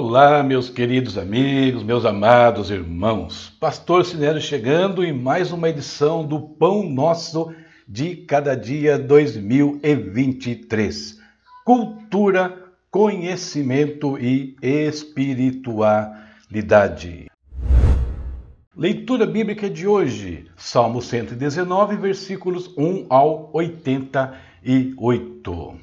Olá, meus queridos amigos, meus amados irmãos. Pastor Sinério chegando em mais uma edição do Pão Nosso de Cada Dia 2023. Cultura, conhecimento e espiritualidade. Leitura bíblica de hoje, Salmo 119, versículos 1 ao 88.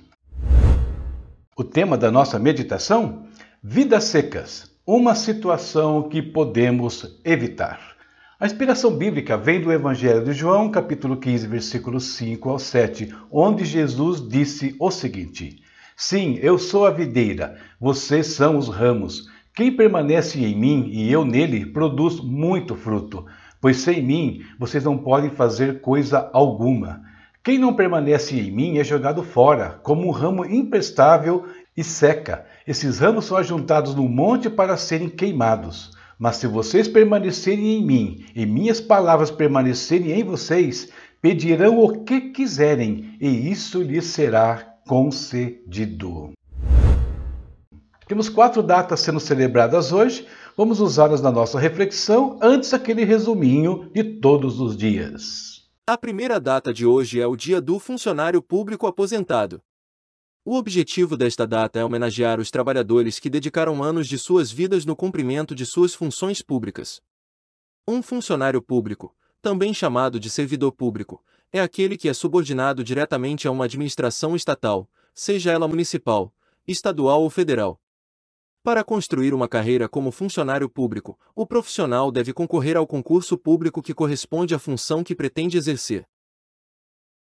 O tema da nossa meditação Vidas secas, uma situação que podemos evitar. A inspiração bíblica vem do Evangelho de João, capítulo 15, versículos 5 ao 7, onde Jesus disse o seguinte: Sim, eu sou a videira, vocês são os ramos. Quem permanece em mim e eu nele produz muito fruto, pois sem mim vocês não podem fazer coisa alguma. Quem não permanece em mim é jogado fora, como um ramo imprestável e seca. Esses ramos são ajuntados no monte para serem queimados. Mas se vocês permanecerem em mim e minhas palavras permanecerem em vocês, pedirão o que quiserem e isso lhes será concedido. Temos quatro datas sendo celebradas hoje. Vamos usá-las na nossa reflexão antes aquele resuminho de todos os dias. A primeira data de hoje é o Dia do Funcionário Público Aposentado. O objetivo desta data é homenagear os trabalhadores que dedicaram anos de suas vidas no cumprimento de suas funções públicas. Um funcionário público, também chamado de servidor público, é aquele que é subordinado diretamente a uma administração estatal, seja ela municipal, estadual ou federal. Para construir uma carreira como funcionário público, o profissional deve concorrer ao concurso público que corresponde à função que pretende exercer.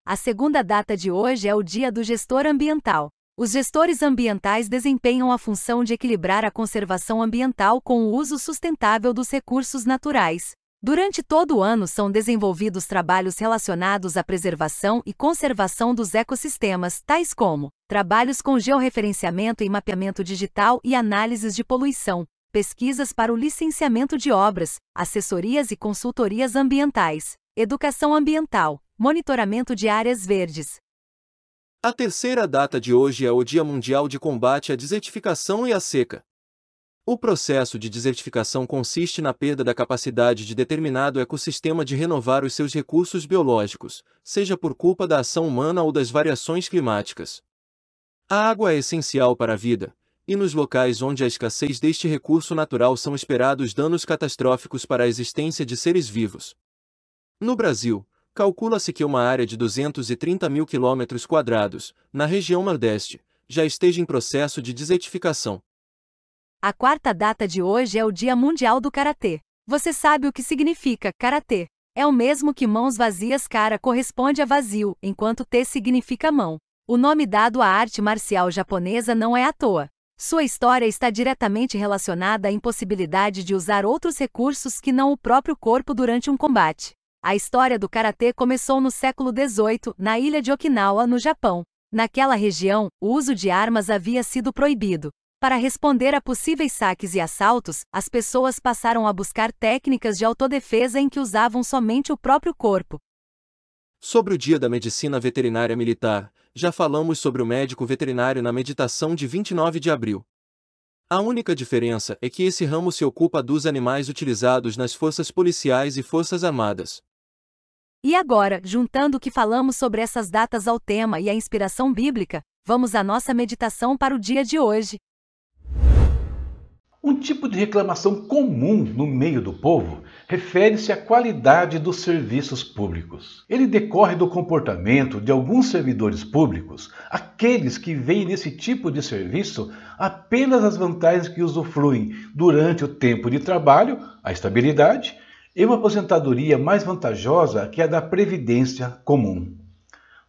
A segunda data de hoje é o Dia do Gestor Ambiental. Os gestores ambientais desempenham a função de equilibrar a conservação ambiental com o uso sustentável dos recursos naturais. Durante todo o ano são desenvolvidos trabalhos relacionados à preservação e conservação dos ecossistemas, tais como trabalhos com georreferenciamento e mapeamento digital e análises de poluição, pesquisas para o licenciamento de obras, assessorias e consultorias ambientais, educação ambiental, monitoramento de áreas verdes. A terceira data de hoje é o Dia Mundial de Combate à Desertificação e à Seca. O processo de desertificação consiste na perda da capacidade de determinado ecossistema de renovar os seus recursos biológicos, seja por culpa da ação humana ou das variações climáticas. A água é essencial para a vida, e nos locais onde a escassez deste recurso natural são esperados danos catastróficos para a existência de seres vivos. No Brasil, calcula-se que uma área de 230 mil quilômetros quadrados, na região Nordeste, já esteja em processo de desertificação. A quarta data de hoje é o Dia Mundial do Karatê. Você sabe o que significa karatê? É o mesmo que mãos vazias cara corresponde a vazio, enquanto T significa mão. O nome dado à arte marcial japonesa não é à toa. Sua história está diretamente relacionada à impossibilidade de usar outros recursos que não o próprio corpo durante um combate. A história do karatê começou no século XVIII, na ilha de Okinawa, no Japão. Naquela região, o uso de armas havia sido proibido. Para responder a possíveis saques e assaltos, as pessoas passaram a buscar técnicas de autodefesa em que usavam somente o próprio corpo. Sobre o Dia da Medicina Veterinária Militar, já falamos sobre o médico veterinário na meditação de 29 de abril. A única diferença é que esse ramo se ocupa dos animais utilizados nas forças policiais e forças armadas. E agora, juntando o que falamos sobre essas datas ao tema e a inspiração bíblica, vamos à nossa meditação para o dia de hoje. Um tipo de reclamação comum no meio do povo refere-se à qualidade dos serviços públicos. Ele decorre do comportamento de alguns servidores públicos, aqueles que veem nesse tipo de serviço apenas as vantagens que usufruem durante o tempo de trabalho, a estabilidade e uma aposentadoria mais vantajosa que a da previdência comum.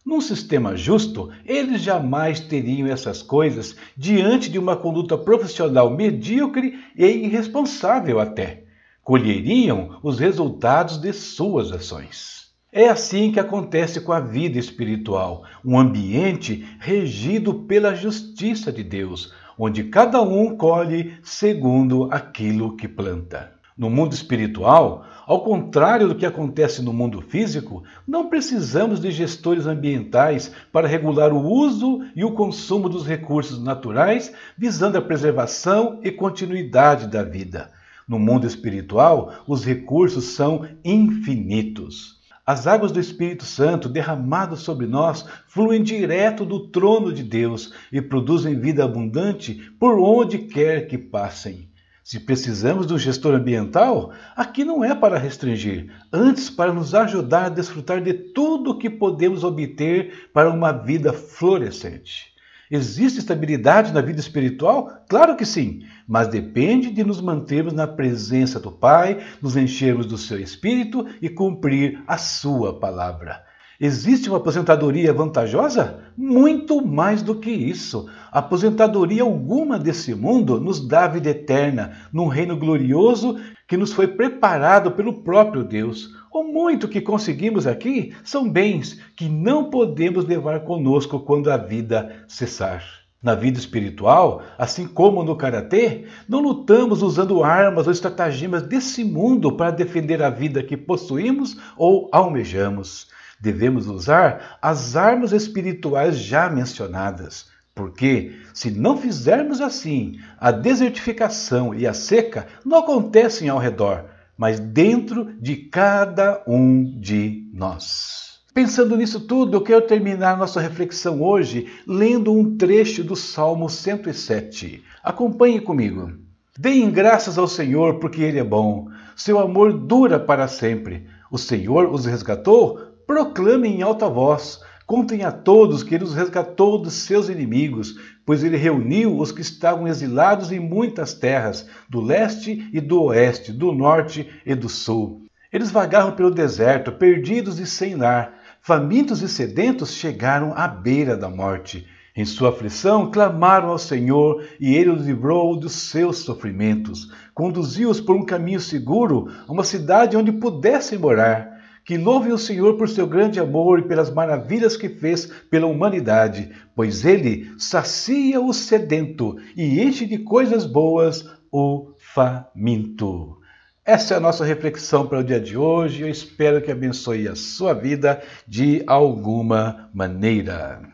Num sistema justo, eles jamais teriam essas coisas diante de uma conduta profissional medíocre e irresponsável até. Colheriam os resultados de suas ações. É assim que acontece com a vida espiritual, um ambiente regido pela justiça de Deus, onde cada um colhe segundo aquilo que planta. No mundo espiritual, ao contrário do que acontece no mundo físico, não precisamos de gestores ambientais para regular o uso e o consumo dos recursos naturais, visando a preservação e continuidade da vida. No mundo espiritual, os recursos são infinitos. As águas do Espírito Santo derramadas sobre nós fluem direto do trono de Deus e produzem vida abundante por onde quer que passem. Se precisamos de um gestor ambiental, aqui não é para restringir, antes para nos ajudar a desfrutar de tudo o que podemos obter para uma vida florescente. Existe estabilidade na vida espiritual? Claro que sim, mas depende de nos mantermos na presença do Pai, nos enchermos do seu Espírito e cumprir a sua palavra. Existe uma aposentadoria vantajosa? Muito mais do que isso. Aposentadoria alguma desse mundo nos dá vida eterna, num reino glorioso que nos foi preparado pelo próprio Deus. O muito que conseguimos aqui são bens que não podemos levar conosco quando a vida cessar. Na vida espiritual, assim como no karatê, não lutamos usando armas ou estratagemas desse mundo para defender a vida que possuímos ou almejamos devemos usar as armas espirituais já mencionadas. Porque, se não fizermos assim, a desertificação e a seca não acontecem ao redor, mas dentro de cada um de nós. Pensando nisso tudo, eu quero terminar nossa reflexão hoje lendo um trecho do Salmo 107. Acompanhe comigo. Deem graças ao Senhor, porque Ele é bom. Seu amor dura para sempre. O Senhor os resgatou proclamem em alta voz, contem a todos que ele os resgatou dos seus inimigos, pois ele reuniu os que estavam exilados em muitas terras, do leste e do oeste, do norte e do sul. Eles vagaram pelo deserto, perdidos e sem lar. Famintos e sedentos chegaram à beira da morte. Em sua aflição, clamaram ao Senhor e ele os livrou dos seus sofrimentos. Conduziu-os por um caminho seguro a uma cidade onde pudessem morar que louve o Senhor por seu grande amor e pelas maravilhas que fez pela humanidade, pois ele sacia o sedento e enche de coisas boas o faminto. Essa é a nossa reflexão para o dia de hoje. Eu espero que abençoe a sua vida de alguma maneira.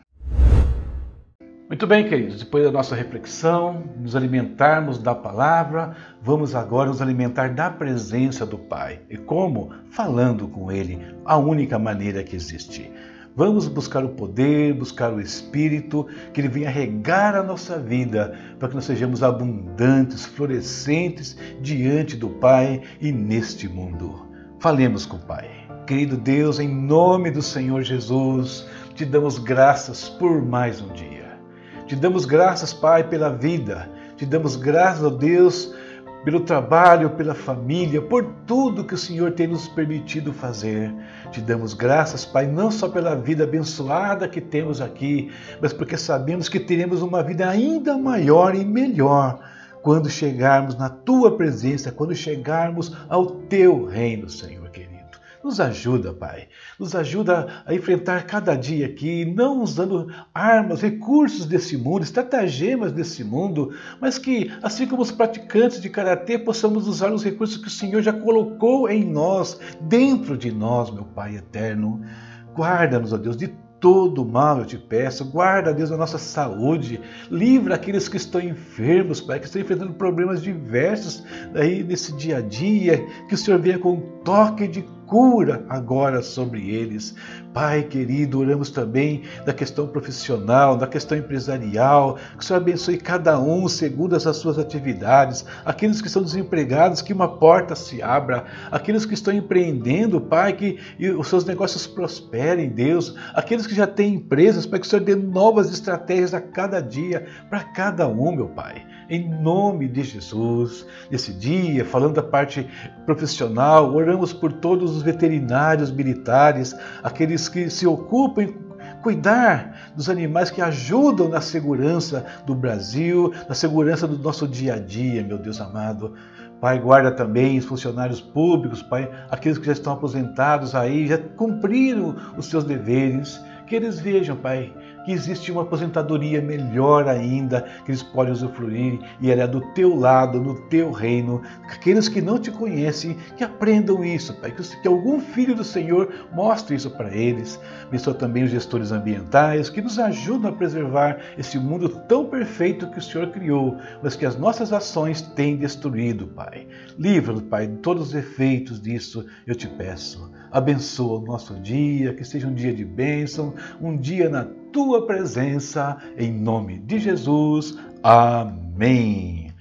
Muito bem, queridos, depois da nossa reflexão, nos alimentarmos da palavra, vamos agora nos alimentar da presença do Pai. E como? Falando com Ele, a única maneira que existe. Vamos buscar o poder, buscar o Espírito, que Ele venha regar a nossa vida, para que nós sejamos abundantes, florescentes diante do Pai e neste mundo. Falemos com o Pai. Querido Deus, em nome do Senhor Jesus, te damos graças por mais um dia. Te damos graças, Pai, pela vida. Te damos graças, ó Deus, pelo trabalho, pela família, por tudo que o Senhor tem nos permitido fazer. Te damos graças, Pai, não só pela vida abençoada que temos aqui, mas porque sabemos que teremos uma vida ainda maior e melhor quando chegarmos na tua presença, quando chegarmos ao teu reino, Senhor querido. Nos ajuda, Pai. Nos ajuda a enfrentar cada dia aqui, não usando armas, recursos desse mundo, estratagemas desse mundo, mas que, assim como os praticantes de karatê, possamos usar os recursos que o Senhor já colocou em nós, dentro de nós, meu Pai eterno. Guarda-nos, ó Deus, de todo mal, eu te peço. Guarda, Deus, a nossa saúde. Livra aqueles que estão enfermos, Pai, que estão enfrentando problemas diversos aí nesse dia a dia. Que o Senhor venha com toque de cura agora sobre eles. Pai querido, oramos também da questão profissional, da questão empresarial, que o Senhor abençoe cada um segundo as suas atividades, aqueles que estão desempregados, que uma porta se abra, aqueles que estão empreendendo, Pai, que os seus negócios prosperem, Deus, aqueles que já têm empresas, Pai, que o Senhor dê novas estratégias a cada dia para cada um, meu Pai. Em nome de Jesus, nesse dia, falando da parte profissional, oramos por todos os veterinários militares, aqueles que se ocupam em cuidar dos animais que ajudam na segurança do Brasil, na segurança do nosso dia a dia, meu Deus amado. Pai, guarda também os funcionários públicos, Pai, aqueles que já estão aposentados aí, já cumpriram os seus deveres. Que eles vejam, Pai, que existe uma aposentadoria melhor ainda que eles podem usufruir e ela é do teu lado, no teu reino. Aqueles que não te conhecem, que aprendam isso, Pai, que algum filho do Senhor mostre isso para eles. Abençoa também os gestores ambientais que nos ajudam a preservar esse mundo tão perfeito que o Senhor criou, mas que as nossas ações têm destruído, Pai. Livra-nos, Pai, de todos os efeitos disso, eu te peço. Abençoa o nosso dia, que seja um dia de bênção, um dia na tua presença, em nome de Jesus. Amém.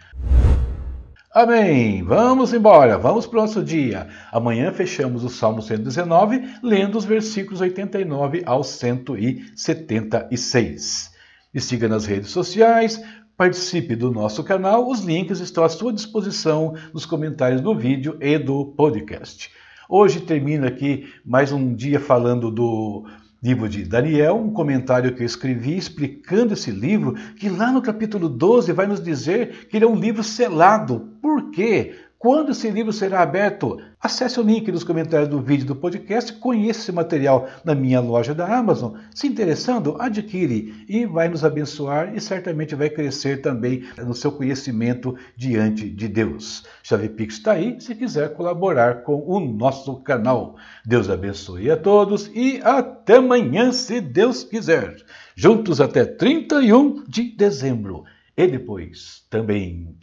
Amém. Vamos embora, vamos para o nosso dia. Amanhã fechamos o Salmo 119, lendo os versículos 89 ao 176. Me siga nas redes sociais, participe do nosso canal, os links estão à sua disposição nos comentários do vídeo e do podcast. Hoje termino aqui mais um dia falando do livro de Daniel, um comentário que eu escrevi explicando esse livro, que lá no capítulo 12 vai nos dizer que ele é um livro selado. Por quê? Quando esse livro será aberto? Acesse o link nos comentários do vídeo do podcast, conheça esse material na minha loja da Amazon. Se interessando, adquire e vai nos abençoar e certamente vai crescer também no seu conhecimento diante de Deus. Chave Pix está aí se quiser colaborar com o nosso canal. Deus abençoe a todos e até amanhã, se Deus quiser. Juntos até 31 de dezembro. E depois também.